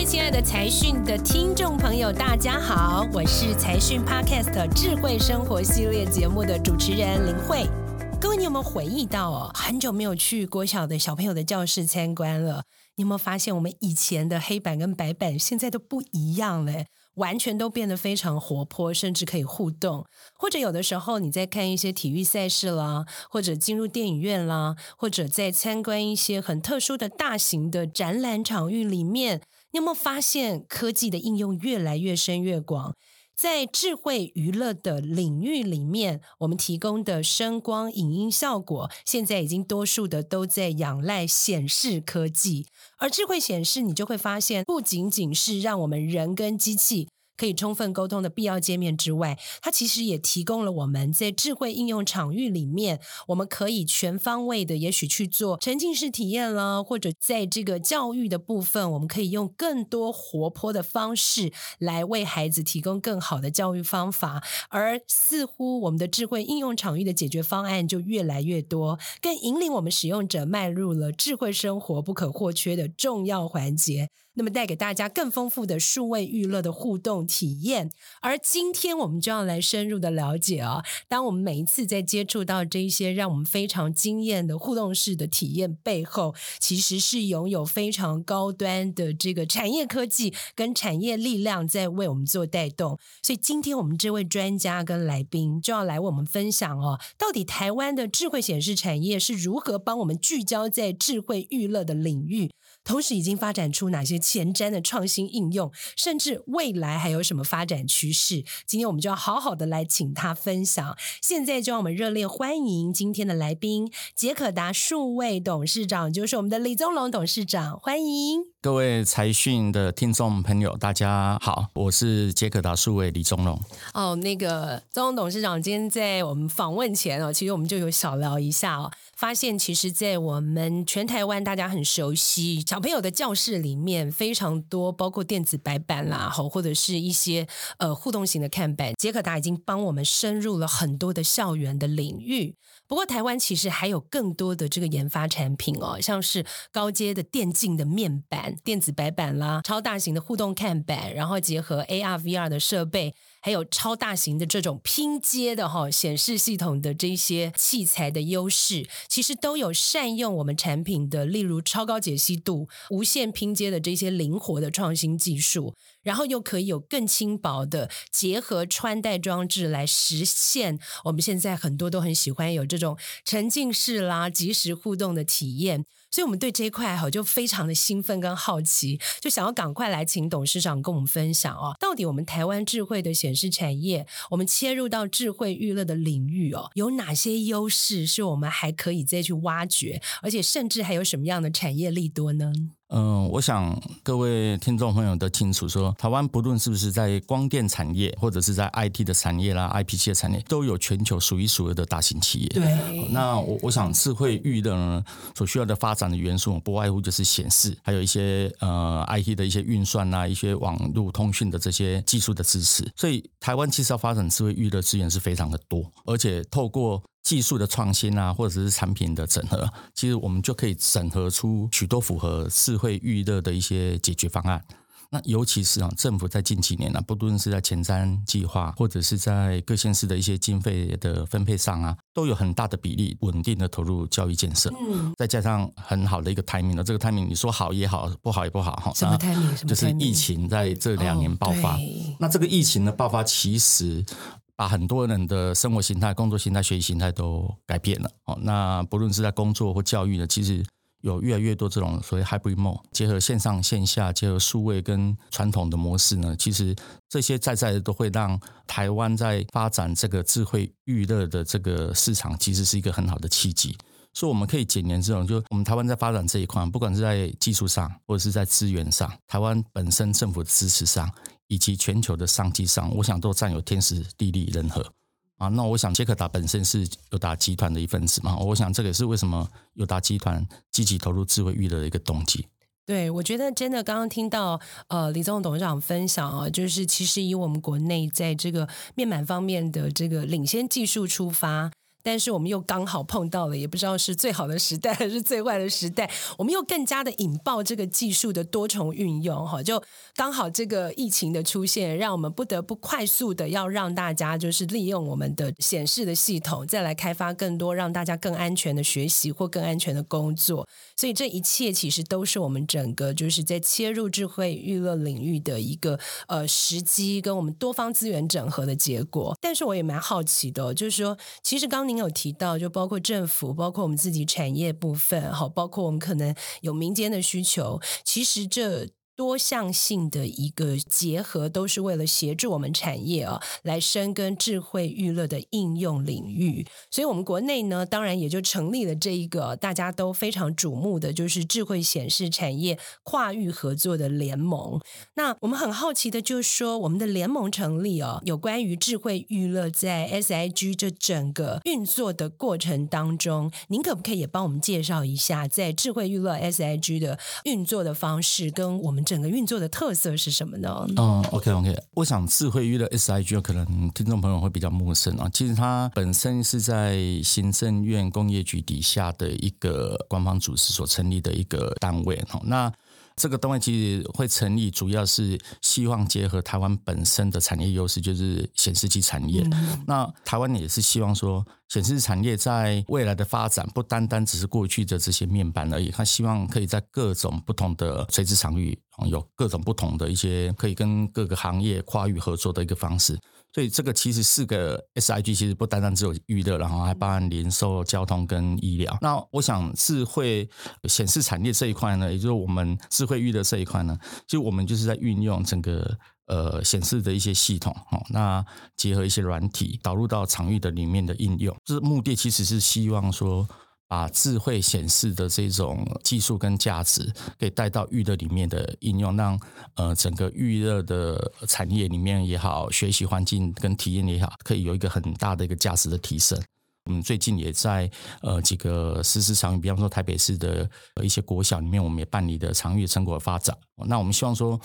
位亲爱的财讯的听众朋友，大家好，我是财讯 Podcast 智慧生活系列节目的主持人林慧。各位，你有没有回忆到哦？很久没有去国小的小朋友的教室参观了，你有没有发现我们以前的黑板跟白板现在都不一样了？完全都变得非常活泼，甚至可以互动。或者有的时候你在看一些体育赛事啦，或者进入电影院啦，或者在参观一些很特殊的大型的展览场域里面，你有没有发现科技的应用越来越深越广？在智慧娱乐的领域里面，我们提供的声光影音效果，现在已经多数的都在仰赖显示科技。而智慧显示，你就会发现，不仅仅是让我们人跟机器。可以充分沟通的必要界面之外，它其实也提供了我们在智慧应用场域里面，我们可以全方位的，也许去做沉浸式体验啦，或者在这个教育的部分，我们可以用更多活泼的方式来为孩子提供更好的教育方法。而似乎我们的智慧应用场域的解决方案就越来越多，更引领我们使用者迈入了智慧生活不可或缺的重要环节。那么带给大家更丰富的数位娱乐的互动体验，而今天我们就要来深入的了解啊，当我们每一次在接触到这一些让我们非常惊艳的互动式的体验背后，其实是拥有非常高端的这个产业科技跟产业力量在为我们做带动。所以今天我们这位专家跟来宾就要来为我们分享哦，到底台湾的智慧显示产业是如何帮我们聚焦在智慧娱乐的领域。同时已经发展出哪些前瞻的创新应用，甚至未来还有什么发展趋势？今天我们就要好好的来请他分享。现在就让我们热烈欢迎今天的来宾——捷可达数位董事长，就是我们的李宗龙董事长，欢迎。各位财讯的听众朋友，大家好，我是杰克达数位李宗龙。哦，那个宗龙董事长今天在我们访问前哦，其实我们就有小聊一下哦，发现其实，在我们全台湾大家很熟悉小朋友的教室里面，非常多包括电子白板啦，好或者是一些呃互动型的看板，杰可达已经帮我们深入了很多的校园的领域。不过，台湾其实还有更多的这个研发产品哦，像是高阶的电竞的面板、电子白板啦，超大型的互动看板，然后结合 AR、VR 的设备。还有超大型的这种拼接的哈显示系统的这些器材的优势，其实都有善用我们产品的，例如超高解析度、无线拼接的这些灵活的创新技术，然后又可以有更轻薄的结合穿戴装置来实现。我们现在很多都很喜欢有这种沉浸式啦、即时互动的体验。所以，我们对这一块哈就非常的兴奋跟好奇，就想要赶快来请董事长跟我们分享哦，到底我们台湾智慧的显示产业，我们切入到智慧娱乐的领域哦，有哪些优势是我们还可以再去挖掘，而且甚至还有什么样的产业利多呢？嗯，我想各位听众朋友都清楚，说台湾不论是不是在光电产业，或者是在 IT 的产业啦、IPC 的产业，都有全球数一数二的大型企业。对，那我我想智慧娱乐呢，所需要的发展的元素，不外乎就是显示，还有一些呃 IT 的一些运算啊，一些网络通讯的这些技术的支持。所以台湾其实要发展智慧娱乐资源是非常的多，而且透过技术的创新啊，或者是产品的整合，其实我们就可以整合出许多符合智慧预热的一些解决方案。那尤其是啊，政府在近几年啊，不论是在前瞻计划，或者是在各县市的一些经费的分配上啊，都有很大的比例稳定的投入教育建设。嗯，再加上很好的一个 timing 呢，这个 timing 你说好也好，不好也不好哈。什么 timing？就是疫情在这两年爆发。那这个疫情的爆发，其实。把很多人的生活形态、工作形态、学习形态都改变了哦。那不论是在工作或教育呢，其实有越来越多这种所谓 hybrid mode，结合线上线下、结合数位跟传统的模式呢，其实这些在在都会让台湾在发展这个智慧娱乐的这个市场，其实是一个很好的契机。所以我们可以简言这种，就我们台湾在发展这一块，不管是在技术上或者是在资源上，台湾本身政府的支持上。以及全球的商机上，我想都占有天时地利人和啊。那我想，杰克达本身是友达集团的一份子嘛。我想，这个是为什么友达集团积极投入智慧娱乐的一个动机。对，我觉得真的刚刚听到呃李总董事长分享啊，就是其实以我们国内在这个面板方面的这个领先技术出发。但是我们又刚好碰到了，也不知道是最好的时代还是最坏的时代，我们又更加的引爆这个技术的多重运用，哈，就刚好这个疫情的出现，让我们不得不快速的要让大家就是利用我们的显示的系统，再来开发更多让大家更安全的学习或更安全的工作，所以这一切其实都是我们整个就是在切入智慧娱乐领域的一个呃时机，跟我们多方资源整合的结果。但是我也蛮好奇的，就是说，其实刚您有提到，就包括政府，包括我们自己产业部分，好，包括我们可能有民间的需求，其实这。多项性的一个结合，都是为了协助我们产业啊，来深耕智慧娱乐的应用领域。所以，我们国内呢，当然也就成立了这一个大家都非常瞩目的，就是智慧显示产业跨域合作的联盟。那我们很好奇的，就是说，我们的联盟成立哦，有关于智慧娱乐在 SIG 这整个运作的过程当中，您可不可以也帮我们介绍一下，在智慧娱乐 SIG 的运作的方式跟我们？整个运作的特色是什么呢？嗯，OK OK，我想智慧娱乐 SIG 可能听众朋友会比较陌生啊。其实它本身是在行政院工业局底下的一个官方组织所成立的一个单位哈。那这个单位其实会成立，主要是希望结合台湾本身的产业优势，就是显示器产业。那台湾也是希望说。显示产业在未来的发展不单单只是过去的这些面板而已，它希望可以在各种不同的垂直场域，有各种不同的一些可以跟各个行业跨域合作的一个方式。所以这个其实四个 SIG 其实不单单只有娱乐，然后还包含零售、交通跟医疗。那我想智慧显示产业这一块呢，也就是我们智慧娱乐这一块呢，其实我们就是在运用整个。呃，显示的一些系统，哦，那结合一些软体导入到场域的里面的应用，这目的其实是希望说，把智慧显示的这种技术跟价值，给带到预热里面的应用，让呃整个预热的产业里面也好，学习环境跟体验也好，可以有一个很大的一个价值的提升。我们最近也在呃几个实施场域，比方说台北市的一些国小里面，我们也办理的场域成果发展。那我们希望说。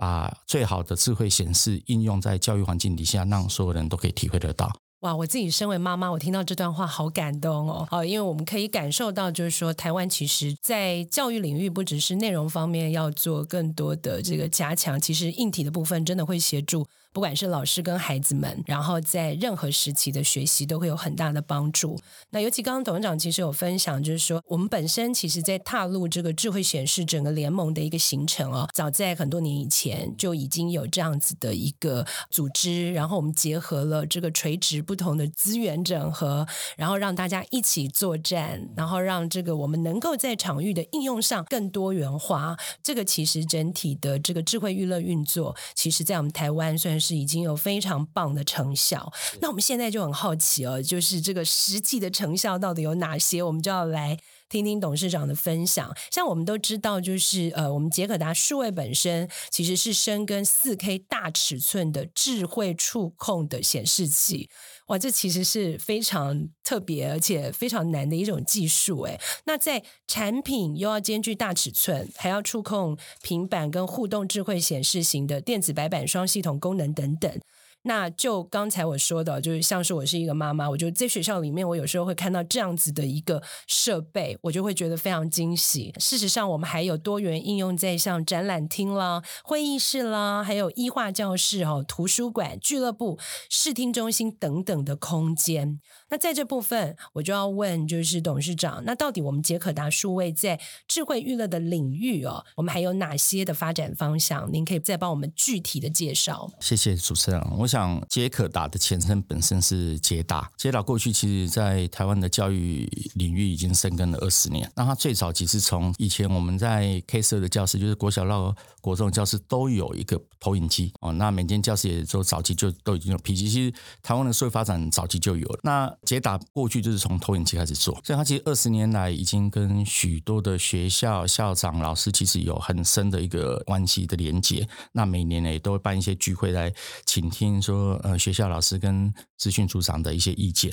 把最好的智慧显示应用在教育环境底下，让所有人都可以体会得到。哇，我自己身为妈妈，我听到这段话好感动哦。好，因为我们可以感受到，就是说台湾其实在教育领域，不只是内容方面要做更多的这个加强，其实硬体的部分真的会协助。不管是老师跟孩子们，然后在任何时期的学习都会有很大的帮助。那尤其刚刚董事长其实有分享，就是说我们本身其实在踏入这个智慧显示整个联盟的一个形成哦，早在很多年以前就已经有这样子的一个组织，然后我们结合了这个垂直不同的资源整合，然后让大家一起作战，然后让这个我们能够在场域的应用上更多元化。这个其实整体的这个智慧娱乐运作，其实在我们台湾算。是已经有非常棒的成效，那我们现在就很好奇哦，就是这个实际的成效到底有哪些？我们就要来听听董事长的分享。像我们都知道，就是呃，我们杰可达数位本身其实是深耕四 K 大尺寸的智慧触控的显示器。哇，这其实是非常特别而且非常难的一种技术诶。那在产品又要兼具大尺寸，还要触控平板跟互动智慧显示型的电子白板双系统功能等等。那就刚才我说的，就是像是我是一个妈妈，我就在学校里面，我有时候会看到这样子的一个设备，我就会觉得非常惊喜。事实上，我们还有多元应用在像展览厅啦、会议室啦，还有医化教室、哦、图书馆、俱乐部、视听中心等等的空间。那在这部分，我就要问，就是董事长，那到底我们杰可达数位在智慧娱乐的领域哦，我们还有哪些的发展方向？您可以再帮我们具体的介绍。谢谢主持人。我想杰可达的前身本身是捷达，捷达过去其实在台湾的教育领域已经深耕了二十年。那它最早其实从以前我们在 K 社的教室，就是国小到国中教室都有一个投影机哦。那每间教室也都早期就都已经有 P 机，其实台湾的社会发展早期就有了。那捷达过去就是从投影机开始做，所以它其实二十年来已经跟许多的学校校长、老师其实有很深的一个关系的连接。那每年呢也都会办一些聚会来倾听说呃学校老师跟资讯组长的一些意见。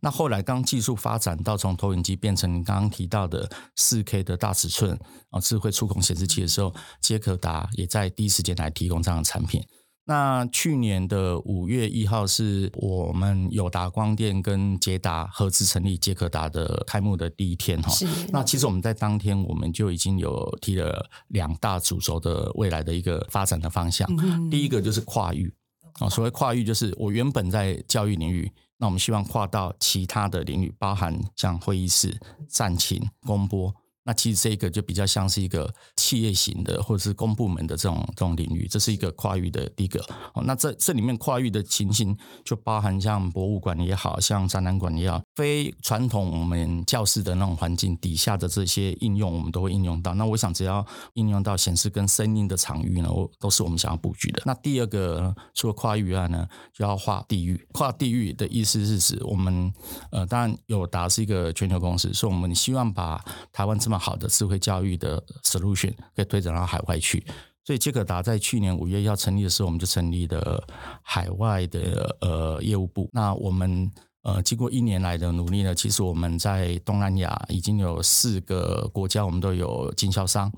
那后来当技术发展到从投影机变成刚刚提到的四 K 的大尺寸啊智慧触控显示器的时候，捷可达也在第一时间来提供这样的产品。那去年的五月一号是我们友达光电跟捷达合资成立捷可达的开幕的第一天哈。那其实我们在当天我们就已经有提了两大主轴的未来的一个发展的方向。第一个就是跨域啊，所谓跨域就是我原本在教育领域，那我们希望跨到其他的领域，包含像会议室、战情、公播。那其实这个就比较像是一个企业型的或者是公部门的这种这种领域，这是一个跨域的第一个。哦，那这这里面跨域的情形就包含像博物馆也好像展览馆也好，非传统我们教室的那种环境底下的这些应用，我们都会应用到。那我想只要应用到显示跟声音的场域呢，我都是我们想要布局的。那第二个除了跨域外呢，就要跨地域。跨地域的意思是指我们呃，当然友达是一个全球公司，所以我们希望把台湾这好的智慧教育的 solution 可以推展到海外去，所以杰可达在去年五月要成立的时候，我们就成立了海外的呃业务部。那我们呃经过一年来的努力呢，其实我们在东南亚已经有四个国家，我们都有经销商。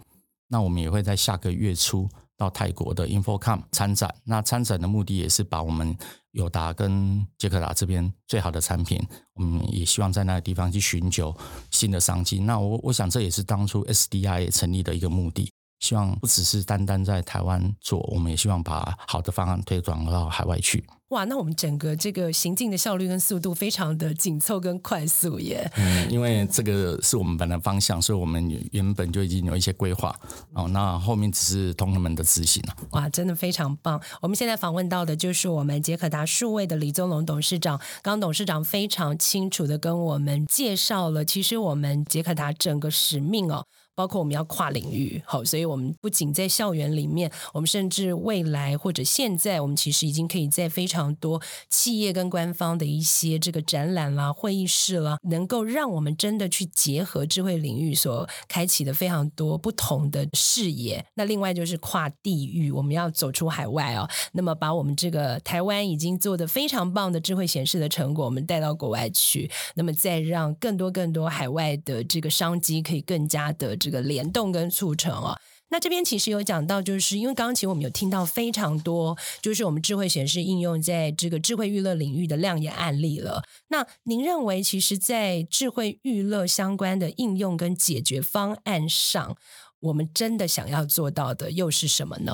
那我们也会在下个月初到泰国的 InfoCom 参展。那参展的目的也是把我们友达跟杰克达这边最好的产品，我们也希望在那个地方去寻求新的商机。那我我想这也是当初 SDI 成立的一个目的，希望不只是单单在台湾做，我们也希望把好的方案推广到海外去。哇，那我们整个这个行进的效率跟速度非常的紧凑跟快速耶。嗯，因为这个是我们本来方向，所以我们原本就已经有一些规划哦。那后面只是同仁们的执行了。哇，真的非常棒！我们现在访问到的就是我们杰可达数位的李宗龙董事长。刚董事长非常清楚的跟我们介绍了，其实我们杰可达整个使命哦。包括我们要跨领域，好，所以我们不仅在校园里面，我们甚至未来或者现在，我们其实已经可以在非常多企业跟官方的一些这个展览啦、会议室啦，能够让我们真的去结合智慧领域所开启的非常多不同的视野。那另外就是跨地域，我们要走出海外哦，那么把我们这个台湾已经做的非常棒的智慧显示的成果，我们带到国外去，那么再让更多更多海外的这个商机可以更加的这。个联动跟促成哦，那这边其实有讲到，就是因为刚刚其实我们有听到非常多，就是我们智慧显示应用在这个智慧娱乐领域的亮眼案例了。那您认为，其实，在智慧娱乐相关的应用跟解决方案上？我们真的想要做到的又是什么呢？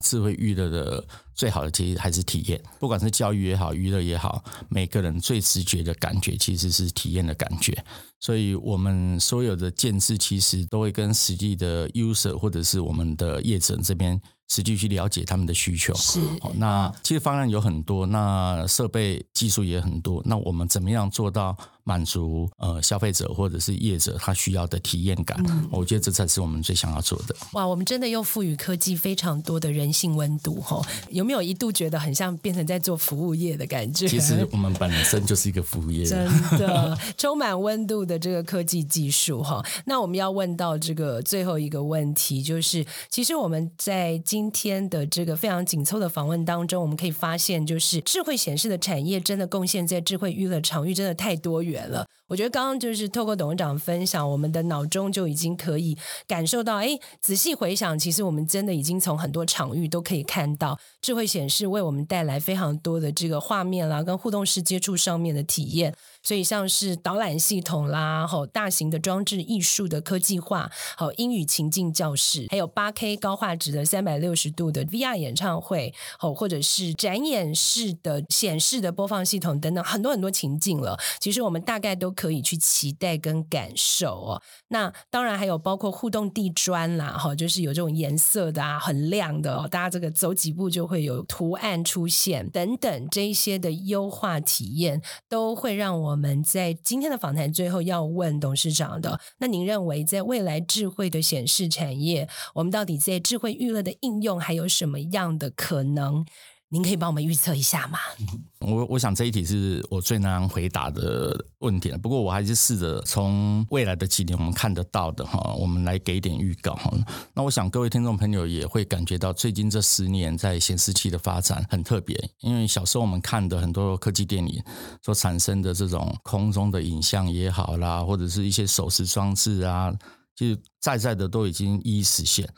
智慧娱乐的最好的其实还是体验，不管是教育也好，娱乐也好，每个人最直觉的感觉其实是体验的感觉。所以，我们所有的建制其实都会跟实际的 user 或者是我们的业者这边。实际去了解他们的需求，是。那其实方案有很多，那设备技术也很多，那我们怎么样做到满足呃消费者或者是业者他需要的体验感？我觉得这才是我们最想要做的。哇，我们真的又赋予科技非常多的人性温度哈，有没有一度觉得很像变成在做服务业的感觉？其实我们本身就是一个服务业，真的充满温度的这个科技技术哈。那我们要问到这个最后一个问题，就是其实我们在今今天的这个非常紧凑的访问当中，我们可以发现，就是智慧显示的产业真的贡献在智慧娱乐场域真的太多元了。我觉得刚刚就是透过董事长分享，我们的脑中就已经可以感受到，哎，仔细回想，其实我们真的已经从很多场域都可以看到智慧显示为我们带来非常多的这个画面啦，跟互动式接触上面的体验。所以像是导览系统啦，好大型的装置艺术的科技化，好英语情境教室，还有八 K 高画质的三百六十度的 VR 演唱会，好或者是展演式的显示的播放系统等等，很多很多情境了。其实我们大概都可以去期待跟感受哦。那当然还有包括互动地砖啦，哈，就是有这种颜色的啊，很亮的哦，大家这个走几步就会有图案出现等等，这一些的优化体验都会让。我们在今天的访谈最后要问董事长的，那您认为在未来智慧的显示产业，我们到底在智慧娱乐的应用还有什么样的可能？您可以帮我们预测一下吗？我我想这一题是我最难回答的问题了。不过我还是试着从未来的几年我们看得到的哈，我们来给点预告哈。那我想各位听众朋友也会感觉到，最近这十年在显示器的发展很特别。因为小时候我们看的很多科技电影所产生的这种空中的影像也好啦，或者是一些手持装置啊，就在在的都已经一一实现。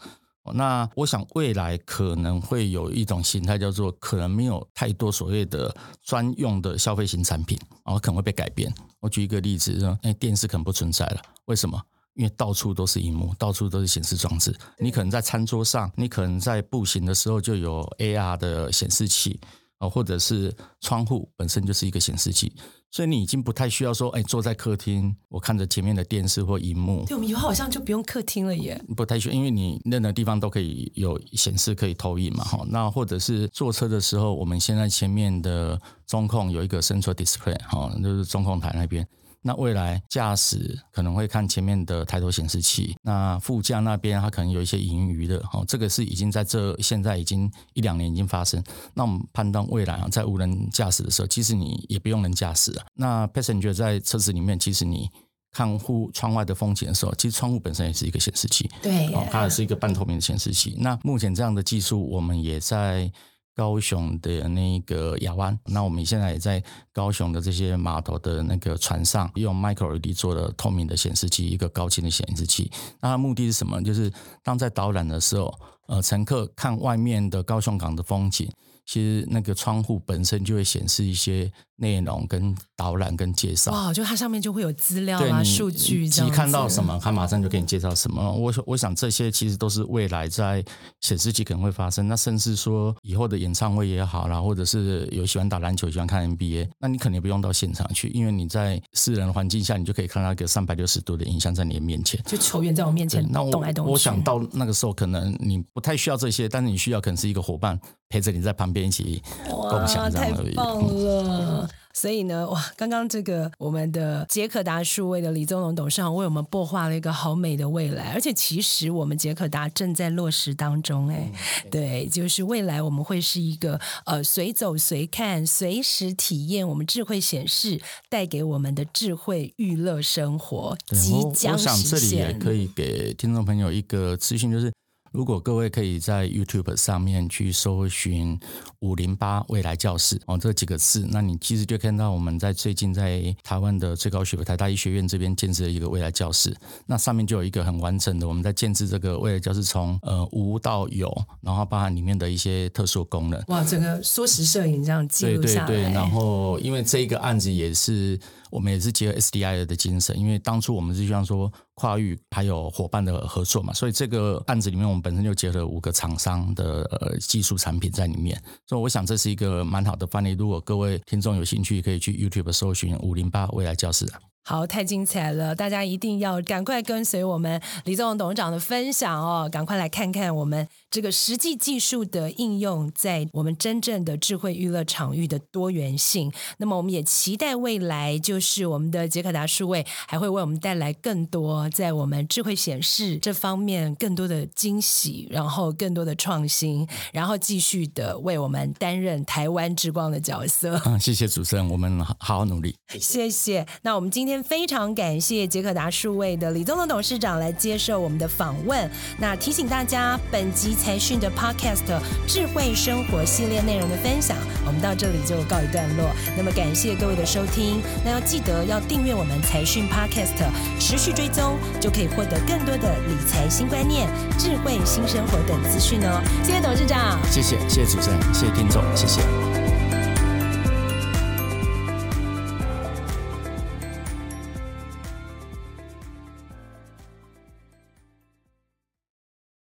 那我想未来可能会有一种形态，叫做可能没有太多所谓的专用的消费型产品，然后可能会被改变。我举一个例子，说，哎，电视可能不存在了，为什么？因为到处都是荧幕，到处都是显示装置。你可能在餐桌上，你可能在步行的时候就有 AR 的显示器啊，或者是窗户本身就是一个显示器，所以你已经不太需要说，哎，坐在客厅，我看着前面的电视或荧幕。对，我们以后好像就不用客厅了耶。不太需要，因为你任何地方都可以有显示可以投影嘛，哈。那或者是坐车的时候，我们现在前面的中控有一个 central display，哈，就是中控台那边。那未来驾驶可能会看前面的抬头显示器，那副驾那边它可能有一些盈余的，哦，这个是已经在这现在已经一两年已经发生。那我们判断未来啊，在无人驾驶的时候，其实你也不用人驾驶啊。那 passenger 在车子里面，其实你看户窗外的风景的时候，其实窗户本身也是一个显示器，对，它也是一个半透明的显示器。那目前这样的技术，我们也在。高雄的那个亚湾，那我们现在也在高雄的这些码头的那个船上，用 micro LED 做的透明的显示器，一个高清的显示器。那它目的是什么？就是当在导览的时候，呃，乘客看外面的高雄港的风景。其实那个窗户本身就会显示一些内容、跟导览、跟介绍。哇，就它上面就会有资料啊、数据，你看到什么，它马上就给你介绍什么。我我想这些其实都是未来在显示器可能会发生。那甚至说以后的演唱会也好啦，或者是有喜欢打篮球、喜欢看 NBA，那你肯定不用到现场去，因为你在私人环境下，你就可以看到一个三百六十度的影像在你的面前。就球员在我面前动来动去。我想到那个时候，可能你不太需要这些，但是你需要可能是一个伙伴。陪着你在旁边一起共享，太棒了！所以呢，哇，刚刚这个我们的杰克达数位的李宗龙董事长为我们擘画了一个好美的未来，而且其实我们杰克达正在落实当中，哎，对，就是未来我们会是一个呃随走随看、随时体验我们智慧显示带给我们的智慧娱乐生活，即将实现。我想这里也可以给听众朋友一个资讯，就是。如果各位可以在 YouTube 上面去搜寻“五零八未来教室”哦这几个字，那你其实就看到我们在最近在台湾的最高学府台大医学院这边建制了一个未来教室，那上面就有一个很完整的我们在建制这个未来教室，从呃无到有，然后包含里面的一些特殊功能。哇，整个缩时摄影这样记录下来。对对对，然后因为这一个案子也是。我们也是结合 SDI 的精神，因为当初我们是希望说跨域还有伙伴的合作嘛，所以这个案子里面我们本身就结合五个厂商的呃技术产品在里面，所以我想这是一个蛮好的范例。如果各位听众有兴趣，可以去 YouTube 搜寻五零八未来教室。好，太精彩了！大家一定要赶快跟随我们李宗董事长的分享哦，赶快来看看我们这个实际技术的应用在我们真正的智慧娱乐场域的多元性。那么，我们也期待未来，就是我们的杰克达数位还会为我们带来更多在我们智慧显示这方面更多的惊喜，然后更多的创新，然后继续的为我们担任台湾之光的角色。嗯，谢谢主持人，我们好好努力。谢谢。那我们今天。非常感谢杰克达数位的李宗龙董事长来接受我们的访问。那提醒大家，本集财讯的 Podcast 智慧生活系列内容的分享，我们到这里就告一段落。那么感谢各位的收听，那要记得要订阅我们财讯 Podcast，持续追踪，就可以获得更多的理财新观念、智慧新生活等资讯哦。谢谢董事长，谢谢谢谢主持人，谢谢听众，谢谢。